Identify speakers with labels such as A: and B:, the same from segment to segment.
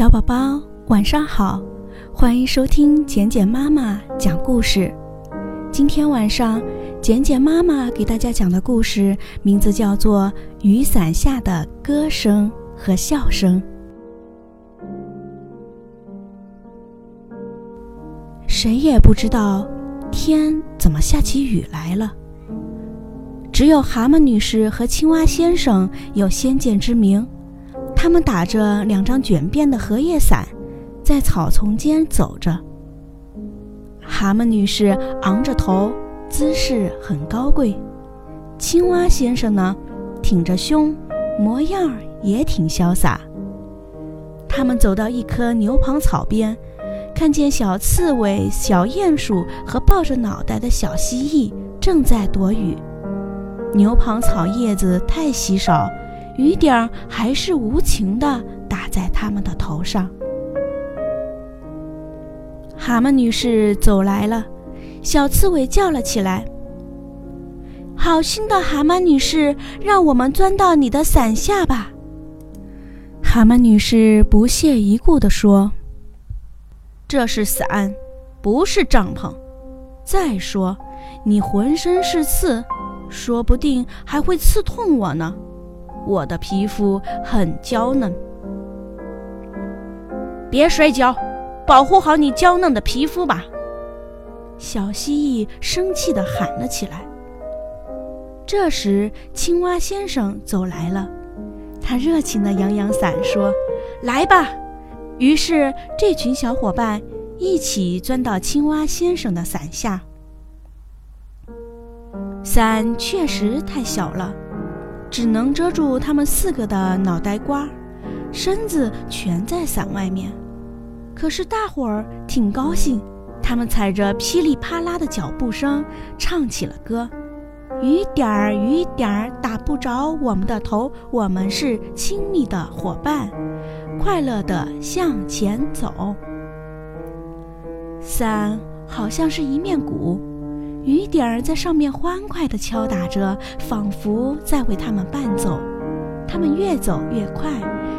A: 小宝宝，晚上好，欢迎收听简简妈妈讲故事。今天晚上，简简妈妈给大家讲的故事名字叫做《雨伞下的歌声和笑声》。谁也不知道天怎么下起雨来了，只有蛤蟆女士和青蛙先生有先见之明。他们打着两张卷边的荷叶伞，在草丛间走着。蛤蟆女士昂着头，姿势很高贵；青蛙先生呢，挺着胸，模样也挺潇洒。他们走到一棵牛蒡草边，看见小刺猬、小鼹鼠和抱着脑袋的小蜥蜴正在躲雨。牛蒡草叶子太稀少。雨点儿还是无情地打在他们的头上。蛤蟆女士走来了，小刺猬叫了起来：“好心的蛤蟆女士，让我们钻到你的伞下吧。”蛤蟆女士不屑一顾地说：“这是伞，不是帐篷。再说，你浑身是刺，说不定还会刺痛我呢。”我的皮肤很娇嫩，别摔跤，保护好你娇嫩的皮肤吧！小蜥蜴生气地喊了起来。这时，青蛙先生走来了，他热情地扬扬伞说：“来吧！”于是，这群小伙伴一起钻到青蛙先生的伞下。伞确实太小了。只能遮住他们四个的脑袋瓜，身子全在伞外面。可是大伙儿挺高兴，他们踩着噼里啪啦的脚步声，唱起了歌：“雨点儿，雨点儿打不着我们的头，我们是亲密的伙伴，快乐地向前走。”伞好像是一面鼓。雨点儿在上面欢快地敲打着，仿佛在为他们伴奏。他们越走越快，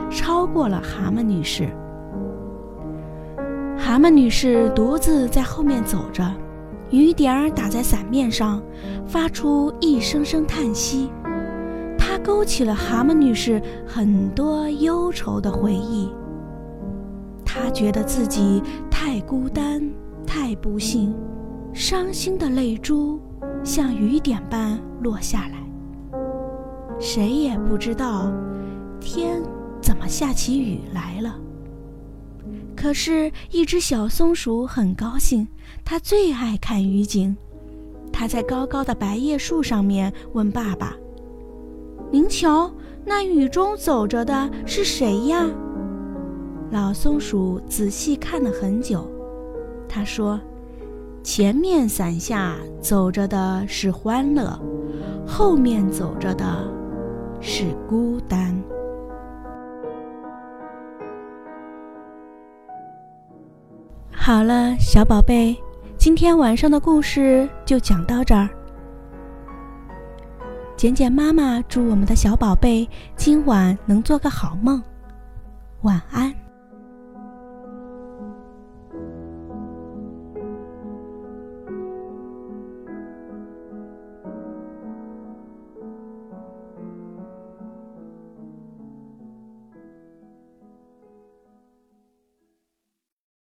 A: 超过了蛤蟆女士。蛤蟆女士独自在后面走着，雨点儿打在伞面上，发出一声声叹息。它勾起了蛤蟆女士很多忧愁的回忆。她觉得自己太孤单，太不幸。伤心的泪珠像雨点般落下来。谁也不知道天怎么下起雨来了。可是，一只小松鼠很高兴，它最爱看雨景。它在高高的白叶树上面问爸爸：“您瞧，那雨中走着的是谁呀？”老松鼠仔细看了很久，他说。前面伞下走着的是欢乐，后面走着的是孤单。好了，小宝贝，今天晚上的故事就讲到这儿。简简妈妈祝我们的小宝贝今晚能做个好梦，晚安。